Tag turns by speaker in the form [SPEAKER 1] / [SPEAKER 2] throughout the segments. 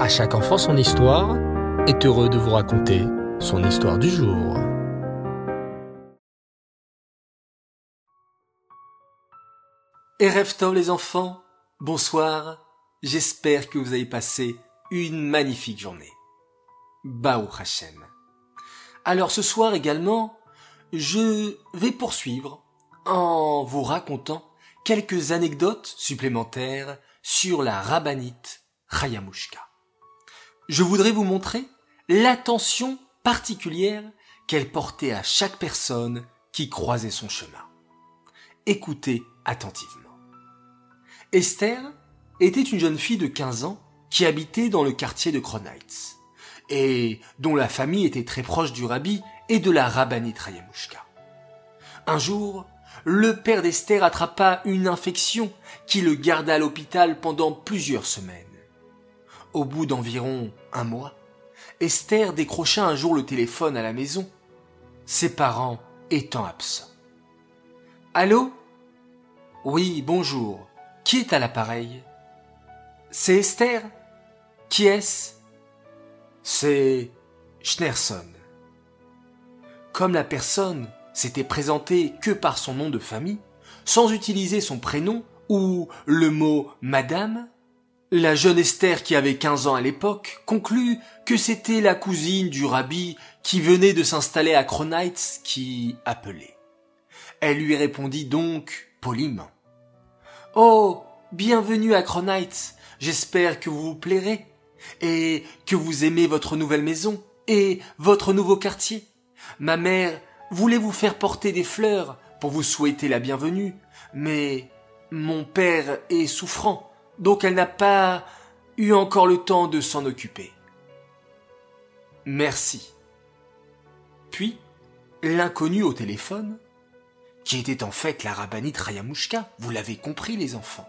[SPEAKER 1] À chaque enfant son histoire est heureux de vous raconter son histoire du jour.
[SPEAKER 2] Erev Tov les enfants, bonsoir, j'espère que vous avez passé une magnifique journée. Baou Hashem. Alors ce soir également, je vais poursuivre en vous racontant quelques anecdotes supplémentaires sur la rabbinite Chayamushka. Je voudrais vous montrer l'attention particulière qu'elle portait à chaque personne qui croisait son chemin. Écoutez attentivement. Esther était une jeune fille de 15 ans qui habitait dans le quartier de Kronheitz et dont la famille était très proche du rabbi et de la rabbinite Chayamushka. Un jour, le père d'Esther attrapa une infection qui le garda à l'hôpital pendant plusieurs semaines. Au bout d'environ un mois, Esther décrocha un jour le téléphone à la maison, ses parents étant absents. Allô? Oui, bonjour. Qui est à l'appareil? C'est Esther? Qui est-ce? C'est Schnerson. Comme la personne s'était présentée que par son nom de famille, sans utiliser son prénom ou le mot madame, la jeune Esther qui avait 15 ans à l'époque conclut que c'était la cousine du rabbi qui venait de s'installer à Kronheitz qui appelait. Elle lui répondit donc poliment. Oh, bienvenue à Kronheitz. J'espère que vous vous plairez et que vous aimez votre nouvelle maison et votre nouveau quartier. Ma mère voulait vous faire porter des fleurs pour vous souhaiter la bienvenue, mais mon père est souffrant, donc elle n'a pas eu encore le temps de s'en occuper. Merci. Puis, l'inconnu au téléphone, qui était en fait la rabbinite Rayamushka, vous l'avez compris les enfants,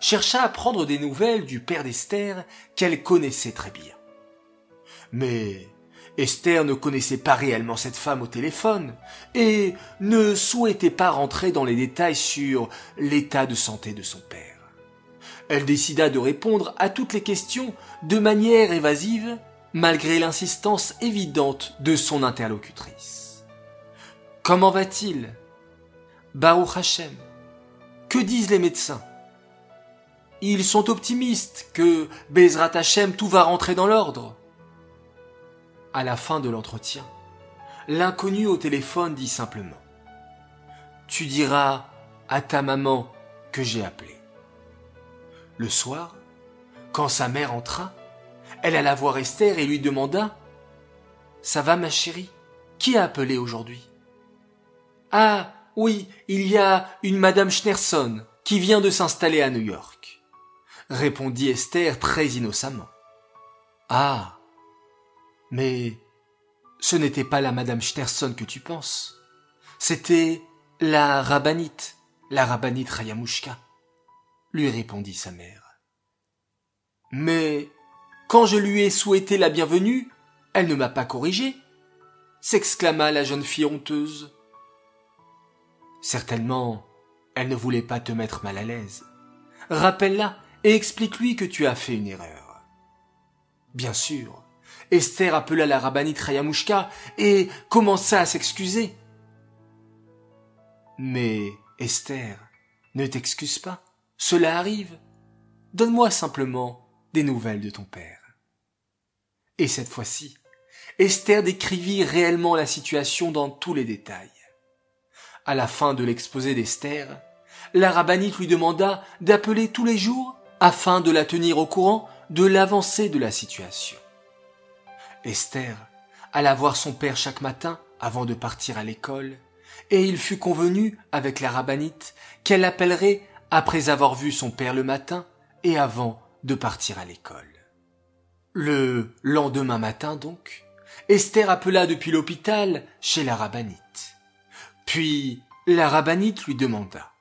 [SPEAKER 2] chercha à prendre des nouvelles du père d'Esther qu'elle connaissait très bien. Mais Esther ne connaissait pas réellement cette femme au téléphone et ne souhaitait pas rentrer dans les détails sur l'état de santé de son père. Elle décida de répondre à toutes les questions de manière évasive, malgré l'insistance évidente de son interlocutrice. Comment va-t-il? Baruch Hashem. Que disent les médecins? Ils sont optimistes que Bezrat Hashem tout va rentrer dans l'ordre. À la fin de l'entretien, l'inconnu au téléphone dit simplement Tu diras à ta maman que j'ai appelé. Le soir, quand sa mère entra, elle alla voir Esther et lui demanda Ça va ma chérie? Qui a appelé aujourd'hui Ah, oui, il y a une madame Schnerson qui vient de s'installer à New York, répondit Esther très innocemment. Ah, mais ce n'était pas la Madame Schnerson que tu penses. C'était la rabbinite, la rabbinite Rayamushka, lui répondit sa mère. Mais quand je lui ai souhaité la bienvenue, elle ne m'a pas corrigé, s'exclama la jeune fille honteuse. Certainement, elle ne voulait pas te mettre mal à l'aise. Rappelle-la et explique-lui que tu as fait une erreur. Bien sûr, Esther appela la rabbinite Rayamushka et commença à s'excuser. Mais Esther, ne t'excuse pas, cela arrive. Donne-moi simplement des nouvelles de ton père. Et cette fois-ci, Esther décrivit réellement la situation dans tous les détails. À la fin de l'exposé d'Esther, la rabbinite lui demanda d'appeler tous les jours afin de la tenir au courant de l'avancée de la situation. Esther alla voir son père chaque matin avant de partir à l'école, et il fut convenu avec la rabbinite qu'elle l'appellerait après avoir vu son père le matin et avant de partir à l'école. Le lendemain matin donc, Esther appela depuis l'hôpital chez la rabbinite. Puis la rabbinite lui demanda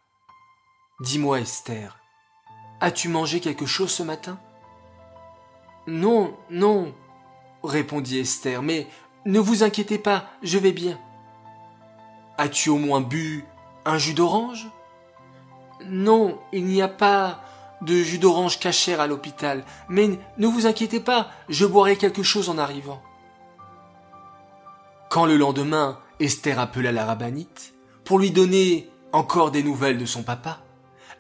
[SPEAKER 2] Dis-moi Esther, as-tu mangé quelque chose ce matin? Non, non, répondit Esther, mais ne vous inquiétez pas, je vais bien. As-tu au moins bu un jus d'orange? Non, il n'y a pas de jus d'orange cachère à l'hôpital, mais ne vous inquiétez pas, je boirai quelque chose en arrivant. Quand le lendemain, Esther appela la rabbinite pour lui donner encore des nouvelles de son papa,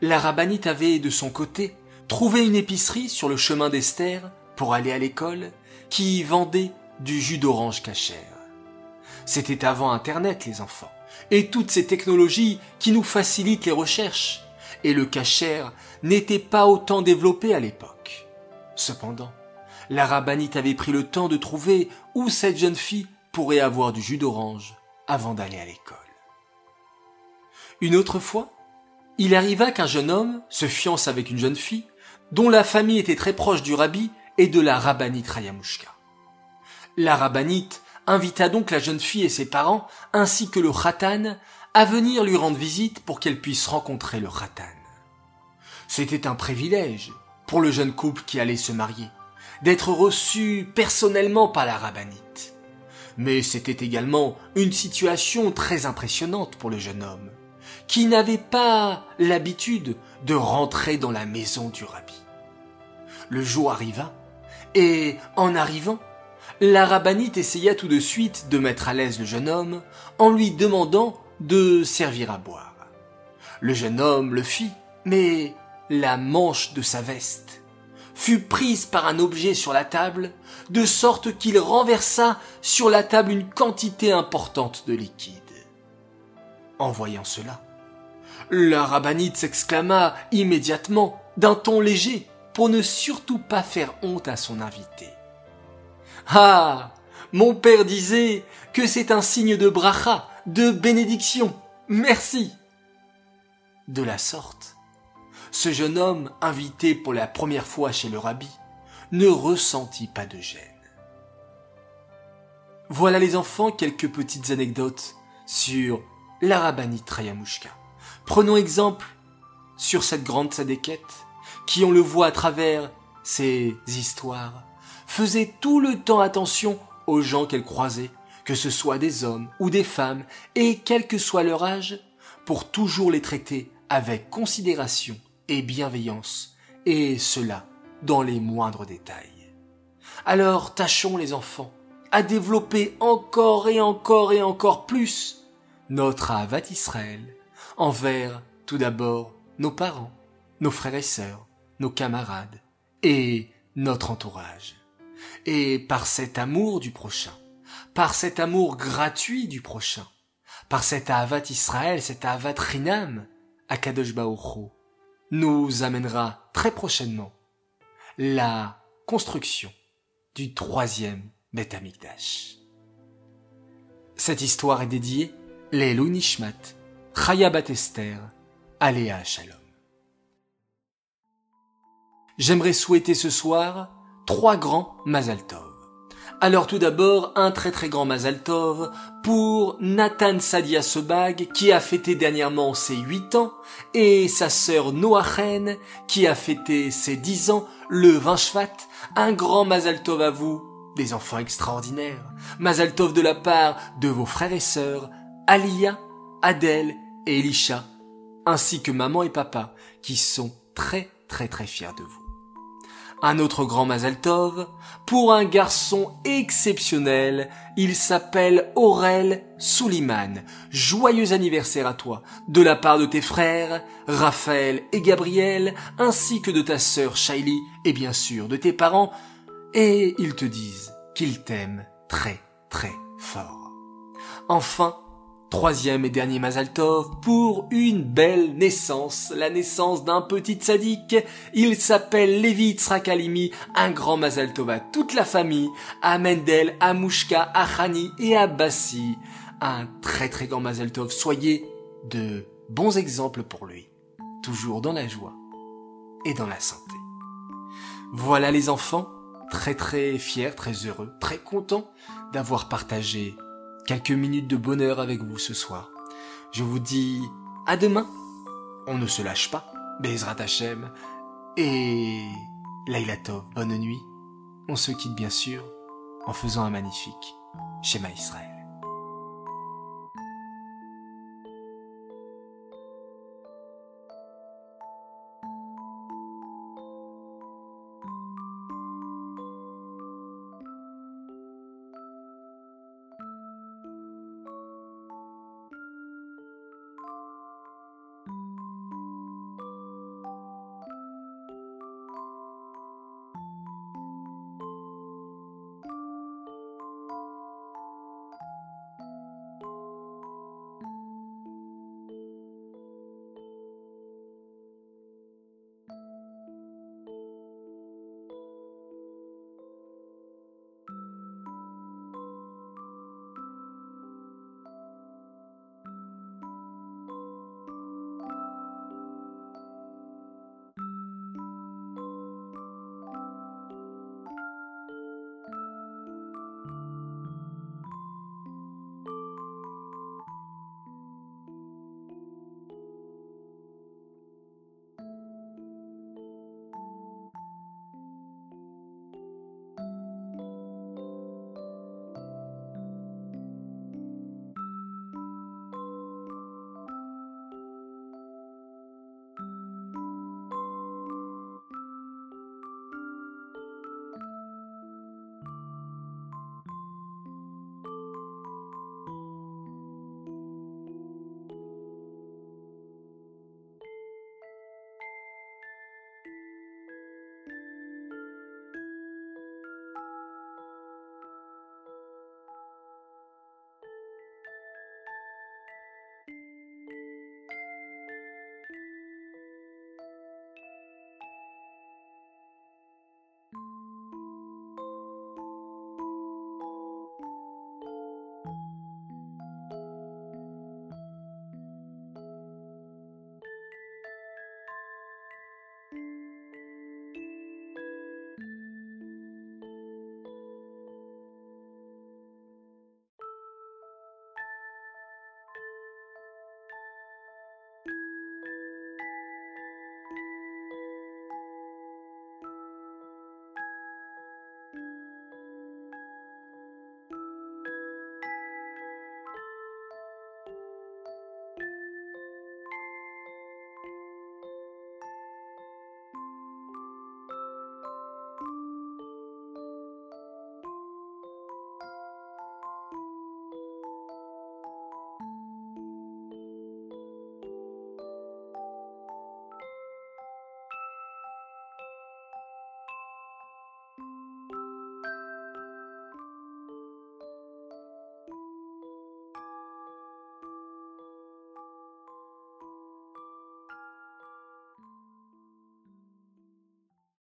[SPEAKER 2] la rabbinite avait de son côté trouvé une épicerie sur le chemin d'Esther pour aller à l'école qui vendait du jus d'orange cachère. C'était avant Internet, les enfants, et toutes ces technologies qui nous facilitent les recherches, le cachère n'était pas autant développé à l'époque. Cependant, la rabbinite avait pris le temps de trouver où cette jeune fille pourrait avoir du jus d'orange avant d'aller à l'école. Une autre fois, il arriva qu'un jeune homme se fiance avec une jeune fille dont la famille était très proche du rabbi et de la rabbinite Rayamushka. La rabbinite invita donc la jeune fille et ses parents, ainsi que le khatan, à venir lui rendre visite pour qu'elle puisse rencontrer le khatan. C'était un privilège pour le jeune couple qui allait se marier, d'être reçu personnellement par la rabbinite. Mais c'était également une situation très impressionnante pour le jeune homme, qui n'avait pas l'habitude de rentrer dans la maison du rabbi. Le jour arriva, et en arrivant, la rabbinite essaya tout de suite de mettre à l'aise le jeune homme en lui demandant de servir à boire. Le jeune homme le fit, mais la manche de sa veste fut prise par un objet sur la table, de sorte qu'il renversa sur la table une quantité importante de liquide. En voyant cela, la rabbinite s'exclama immédiatement d'un ton léger pour ne surtout pas faire honte à son invité. Ah Mon père disait que c'est un signe de bracha, de bénédiction. Merci De la sorte, ce jeune homme, invité pour la première fois chez le rabbi, ne ressentit pas de gêne. Voilà les enfants quelques petites anecdotes sur la rabbinite Trayamushka. Prenons exemple sur cette grande sadéquette qui, on le voit à travers ces histoires, faisait tout le temps attention aux gens qu'elle croisait, que ce soit des hommes ou des femmes, et quel que soit leur âge, pour toujours les traiter avec considération et bienveillance, et cela dans les moindres détails. Alors tâchons les enfants à développer encore et encore et encore plus notre Avat Israël envers tout d'abord nos parents, nos frères et sœurs, nos camarades et notre entourage et par cet amour du prochain, par cet amour gratuit du prochain, par cet Avat Israël, cet Avat Rinam, Akadosh Baruch nous amènera très prochainement la construction du troisième Beth Cette histoire est dédiée les Nishmat, Chaya Batester, Aléa Shalom. J'aimerais souhaiter ce soir trois grands Mazal Tov. Alors tout d'abord, un très très grand Mazal Tov pour Nathan Sadia Sebag qui a fêté dernièrement ses 8 ans et sa sœur Noachen qui a fêté ses 10 ans le 20 Shvat. Un grand Mazal Tov à vous, des enfants extraordinaires. Mazal Tov de la part de vos frères et sœurs, Alia, Adèle et Elisha, ainsi que maman et papa qui sont très très très fiers de vous un autre grand Mazal Tov, pour un garçon exceptionnel, il s'appelle Aurel Souliman. Joyeux anniversaire à toi, de la part de tes frères, Raphaël et Gabriel, ainsi que de ta sœur Shaili, et bien sûr de tes parents, et ils te disent qu'ils t'aiment très très fort. Enfin, Troisième et dernier Mazaltov pour une belle naissance, la naissance d'un petit sadique. Il s'appelle Lévi Tsrakalimi, un grand Mazaltov à toute la famille, à Mendel, à Mouchka, à et à Bassi. Un très très grand Mazaltov. Soyez de bons exemples pour lui. Toujours dans la joie et dans la santé. Voilà les enfants, très très fiers, très heureux, très contents d'avoir partagé quelques minutes de bonheur avec vous ce soir. Je vous dis à demain. On ne se lâche pas. Bezrat Hashem. Et Laila bonne nuit. On se quitte bien sûr en faisant un magnifique schéma Israël.